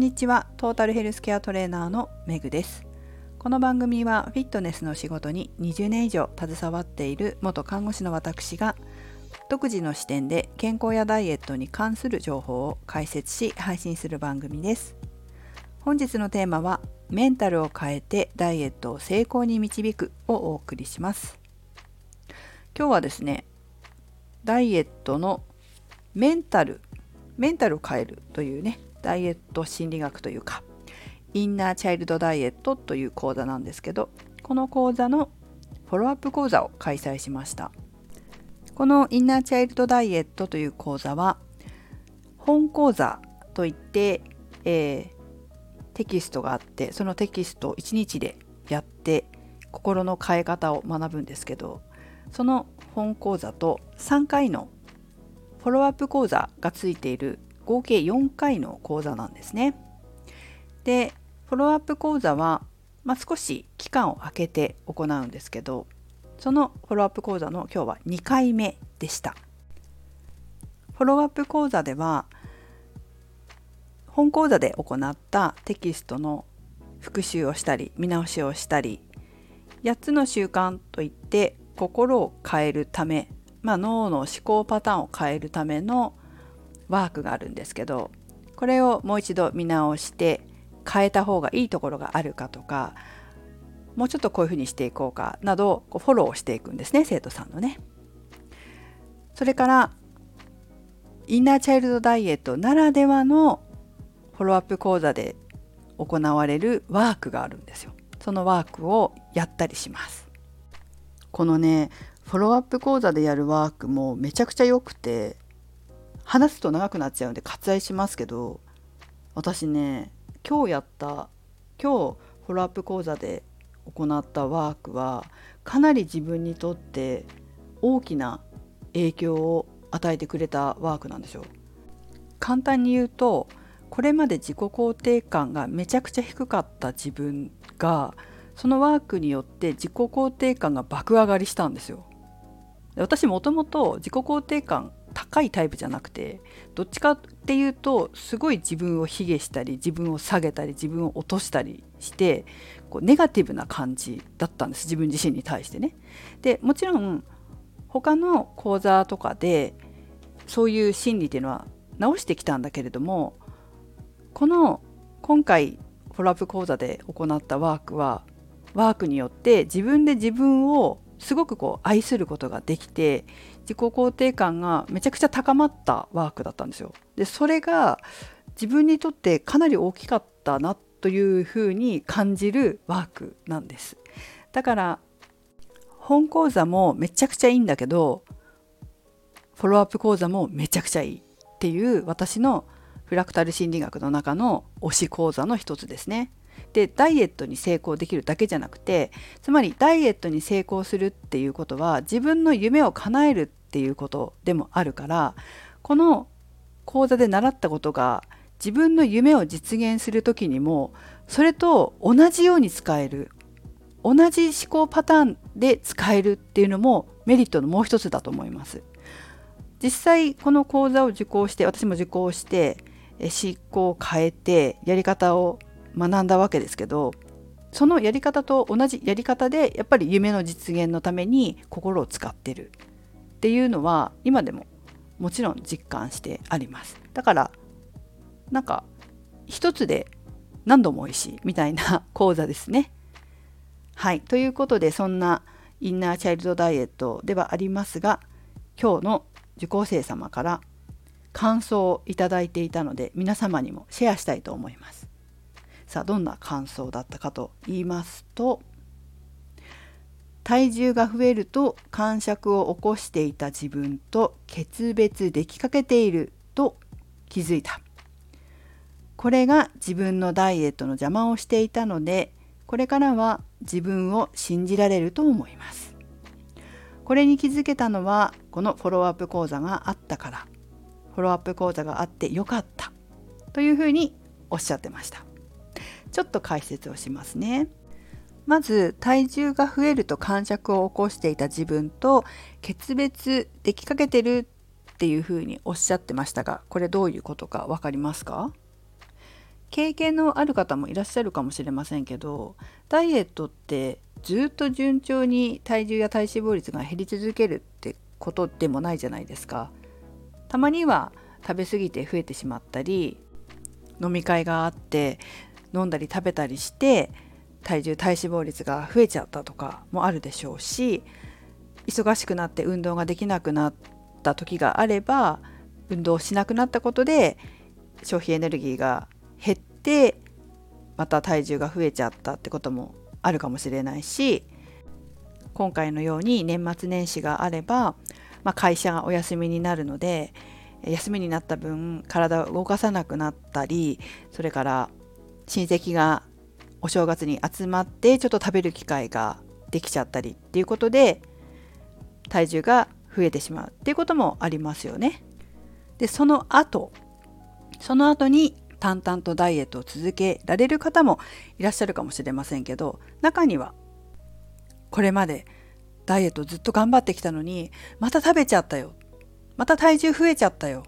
にちは。トータルヘルスケアトレーナーのメグです。この番組はフィットネスの仕事に20年以上携わっている元看護師の私が独自の視点で健康やダイエットに関する情報を解説し配信する番組です。本日のテーマはメンタルを変えてダイエットを成功に導くをお送りします。今日はですねダイエットのメンタルメンタルを変えるというねダイエット心理学というかインナーチャイルドダイエットという講座なんですけどこの講座のフォローアップ講座を開催しました。このインナーチャイルドダイエットという講座は本講座といって、えー、テキストがあってそのテキストを1日でやって心の変え方を学ぶんですけどその本講座と3回のフォローアップ講座がついている合計4回の講座なんですね。でフォローアップ講座は、まあ、少し期間を空けて行うんですけどそのフォローアップ講座の今日は2回目でした。フォローアップ講座では本講座で行ったテキストの復習をしたり見直しをしたり8つの習慣といって心を変えるため、まあ、脳の思考パターンを変えるためのワークがあるんですけどこれをもう一度見直して変えた方がいいところがあるかとかもうちょっとこういうふうにしていこうかなどこうフォローしていくんですね生徒さんのね。それからインナーチャイルドダイエットならではのフォローアップ講座で行われるワークがあるんですよ。そのワークをやったりします。このねフォローアップ講座でやるワークもめちゃくちゃ良くて話すと長くなっちゃうんで割愛しますけど私ね今日やった今日フォローアップ講座で行ったワークはかなり自分にとって大きな影響を与えてくれたワークなんですよ。簡単に言うとこれまで自己肯定感がめちゃくちゃ低かった自分がそのワークによって自己肯定感が爆上がりしたんですよ。私もともと自己肯定感高いタイプじゃなくてどっちかっていうとすごい自分を卑下したり自分を下げたり自分を落としたりしてこうネガティブな感じだったんです自分自身に対してね。でもちろん他の講座とかでそういう心理っていうのは直してきたんだけれどもこの今回フォローアップ講座で行ったワークはワークによって自分で自分をすごくこう愛することができて自己肯定感がめちゃくちゃ高まったワークだったんですよ。でそれが自分にとってかなり大きかったなというふうに感じるワークなんです。だから本講座もめちゃくちゃいいんだけどフォローアップ講座もめちゃくちゃいいっていう私のフラクタル心理学の中の推し講座の一つですね。でダイエットに成功できるだけじゃなくてつまりダイエットに成功するっていうことは自分の夢を叶えるっていうことでもあるからこの講座で習ったことが自分の夢を実現する時にもそれと同じように使える同じ思考パターンで使えるっていうのもメリットのもう一つだと思います。実際この講座を受講して私も受講して思考を変えてやり方を学んだわけですけどそのやり方と同じやり方でやっぱり夢の実現のために心を使ってる。っていうのは今でももちろん実感してあります。だからなんか一つで何度も美味しいみたいな 講座ですね。はい。ということでそんなインナーチャイルドダイエットではありますが今日の受講生様から感想をいただいていたので皆様にもシェアしたいと思います。さあどんな感想だったかと言いますと体重が増えると感触を起こしていた自分と決別できかけていると気づいた。これが自分のダイエットの邪魔をしていたのでこれからは自分を信じられると思います。これに気づけたのはこのフォローアップ講座があったから。フォローアップ講座があってよかったというふうにおっしゃってました。ちょっと解説をしますね。まず体重が増えると感触を起こしていた自分と決別できかけてるっていうふうにおっしゃってましたがこれどういうことか分かりますか？経験のある方もいらっしゃるかもしれませんけどダイエットってずっと順調に体重や体脂肪率が減り続けるってことでもないじゃないですか。たまには食べ過ぎて増えてしまったり飲み会があって飲んだり食べたりして体重体脂肪率が増えちゃったとかもあるでしょうし忙しくなって運動ができなくなった時があれば運動しなくなったことで消費エネルギーが減ってまた体重が増えちゃったってこともあるかもしれないし今回のように年末年始があれば、まあ、会社がお休みになるので休みになった分体を動かさなくなったりそれから親戚がお正月に集まってちょっと食べる機会ができちゃったりっていうことで体重が増えてしまうっていうこともありますよね。でその後その後に淡々とダイエットを続けられる方もいらっしゃるかもしれませんけど中にはこれまでダイエットずっと頑張ってきたのにまた食べちゃったよまた体重増えちゃったよ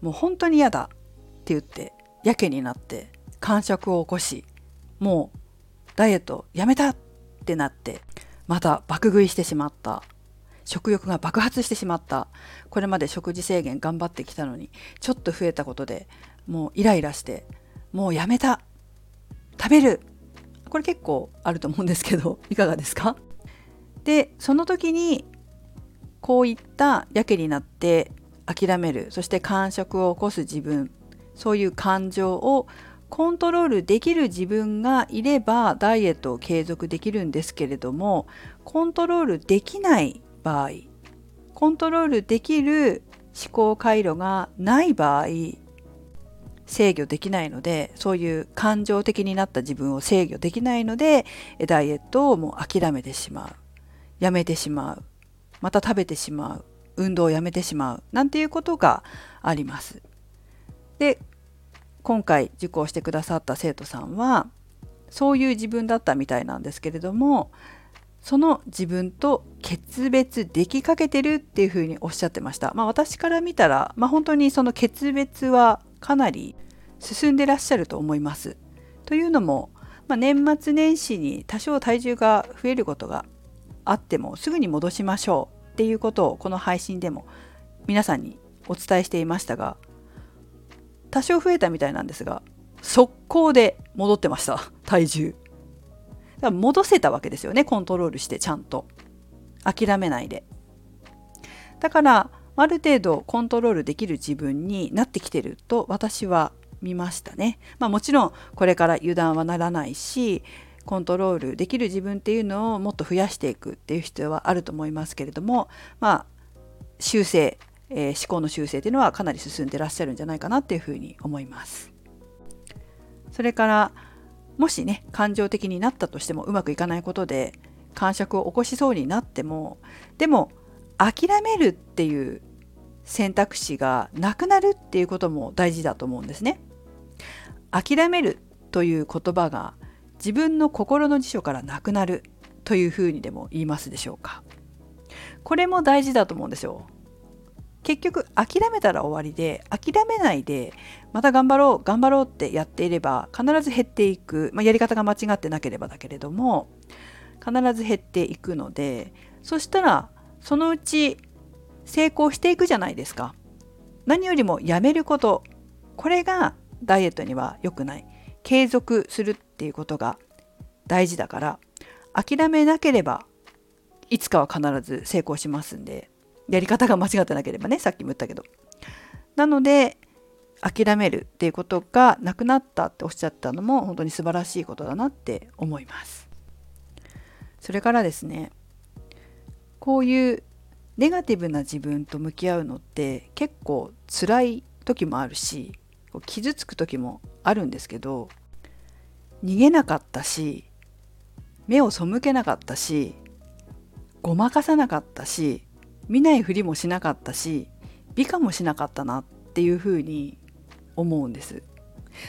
もう本当に嫌だって言ってやけになって間食を起こしもうダイエットやめたってなってまた爆食いしてしまった食欲が爆発してしまったこれまで食事制限頑張ってきたのにちょっと増えたことでもうイライラしてもうやめた食べるこれ結構あると思うんですけどいかがですかでその時にこういったやけになって諦めるそして感触を起こす自分そういう感情をコントロールできる自分がいればダイエットを継続できるんですけれどもコントロールできない場合コントロールできる思考回路がない場合制御できないのでそういう感情的になった自分を制御できないのでダイエットをもう諦めてしまう。やめてしまう。また食べてしまう。運動をやめてしまう。なんていうことがあります。で今回受講してくださった生徒さんはそういう自分だったみたいなんですけれどもその自分と決別できかけてるっていうふうにおっしゃってました。まあ、私から見たら、まあ、本当にその決別はかなり進んでらっしゃると思います。というのも、まあ、年末年始に多少体重が増えることがあってもすぐに戻しましょうっていうことをこの配信でも皆さんにお伝えしていましたが多少増えたみたいなんですが速攻で戻ってました。体重。だから戻せたわけですよね。コントロールしてちゃんと。諦めないで。だからある程度コントロールできる自分になってきてると私は見ましたね。まあもちろんこれから油断はならないしコントロールできる自分っていうのをもっと増やしていくっていう必要はあると思いますけれどもまあ修正、えー、思考の修正っていうのはかなり進んでらっしゃるんじゃないかなっていうふうに思います。それからもしね感情的になったとしてもうまくいかないことで感触を起こしそうになってもでも諦めるっていう選択肢がなくなるっていうことも大事だと思うんですね。諦めるという言葉が自分の心の辞書からなくなるというふうにでも言いますでしょうか。これも大事だと思うんですよ。結局諦めたら終わりで諦めないでまた頑張ろう頑張ろうってやっていれば必ず減っていく、まあ、やり方が間違ってなければだけれども必ず減っていくのでそしたらそのうち成功していくじゃないですか。何よりもやめること。これがダイエットには良くない。継続するっていうことが大事だから諦めなければいつかは必ず成功しますんで。やり方が間違ってなければねさっきも言ったけど。なので諦めるっていうことがなくなったっておっしゃったのも本当に素晴らしいことだなって思います。それからですねこういうネガティブな自分と向き合うのって結構辛い時もあるし傷つく時もあるんですけど逃げなかったし目を背けなかったしごまかさなかったし見ないふりもしなかったし美化もしなかったなっていうふうに思うんです。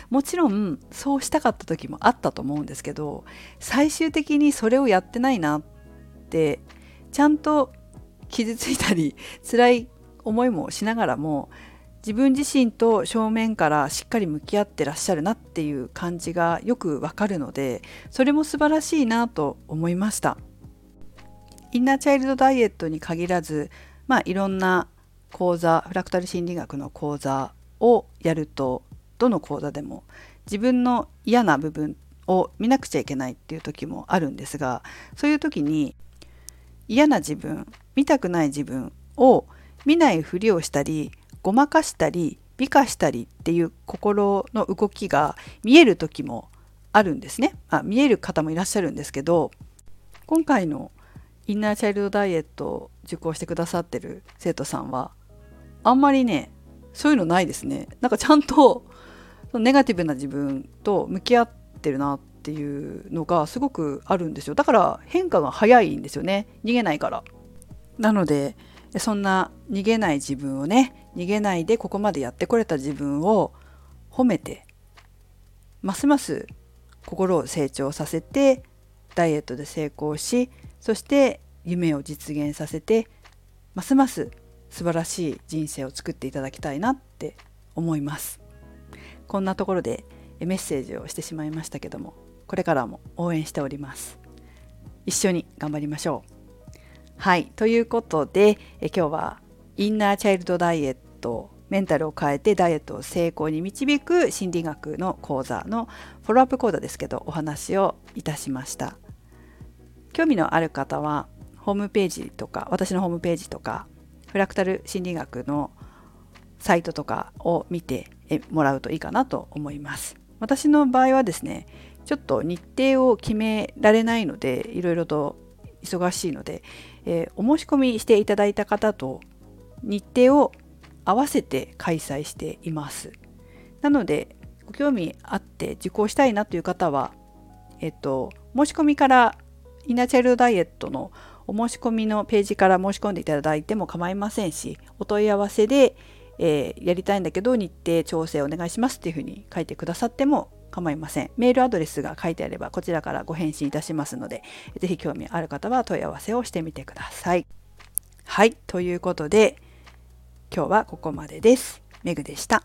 もちろんそうしたかった時もあったと思うんですけど最終的にそれをやってないなってちゃんと傷ついたり辛い思いもしながらも自分自身と正面からしっかり向き合ってらっしゃるなっていう感じがよくわかるのでそれも素晴らしいなと思いました。インナーチャイルドダイエットに限らずまあいろんな講座フラクタル心理学の講座をやるとどの講座でも自分の嫌な部分を見なくちゃいけないっていう時もあるんですがそういう時に嫌な自分見たくない自分を見ないふりをしたりごまかしたり美化したりっていう心の動きが見える時もあるんですね。あ見える方もいらっしゃるんですけど今回のインナーチャイルドダイエットを受講してくださってる生徒さんはあんまりねそういうのないですね。なんかちゃんとネガティブな自分と向き合ってるなっていうのがすごくあるんですよ。だから変化が早いんですよね。逃げないから。なのでそんな逃げない自分をね逃げないでここまでやってこれた自分を褒めてますます心を成長させてダイエットで成功しそして夢を実現させてますます素晴らしい人生を作っていただきたいなって思います。こんなところでメッセージをしてしまいましたけどもこれからも応援しております。一緒に頑張りましょう。はいということでえ今日はインナーチャイルドダイエットメンタルを変えてダイエットを成功に導く心理学の講座のフォローアップ講座ですけどお話をいたしました。興味のある方はホームページとか私のホームページとかフラクタル心理学のサイトとかを見てもらうといいかなと思います私の場合はですねちょっと日程を決められないのでいろいろと忙しいのでえー、お申し込みしていただいた方と日程を合わせて開催しています。なのでご興味あって受講したいなという方は、えっと、申し込みからインナーチャイルドダイエットのお申し込みのページから申し込んでいただいても構いませんしお問い合わせで、えー、やりたいんだけど日程調整お願いしますっていうふうに書いてくださっても構いません。メールアドレスが書いてあればこちらからご返信いたしますので、是非興味ある方は問い合わせをしてみてください。はい、ということで今日はここまでです。メグでした。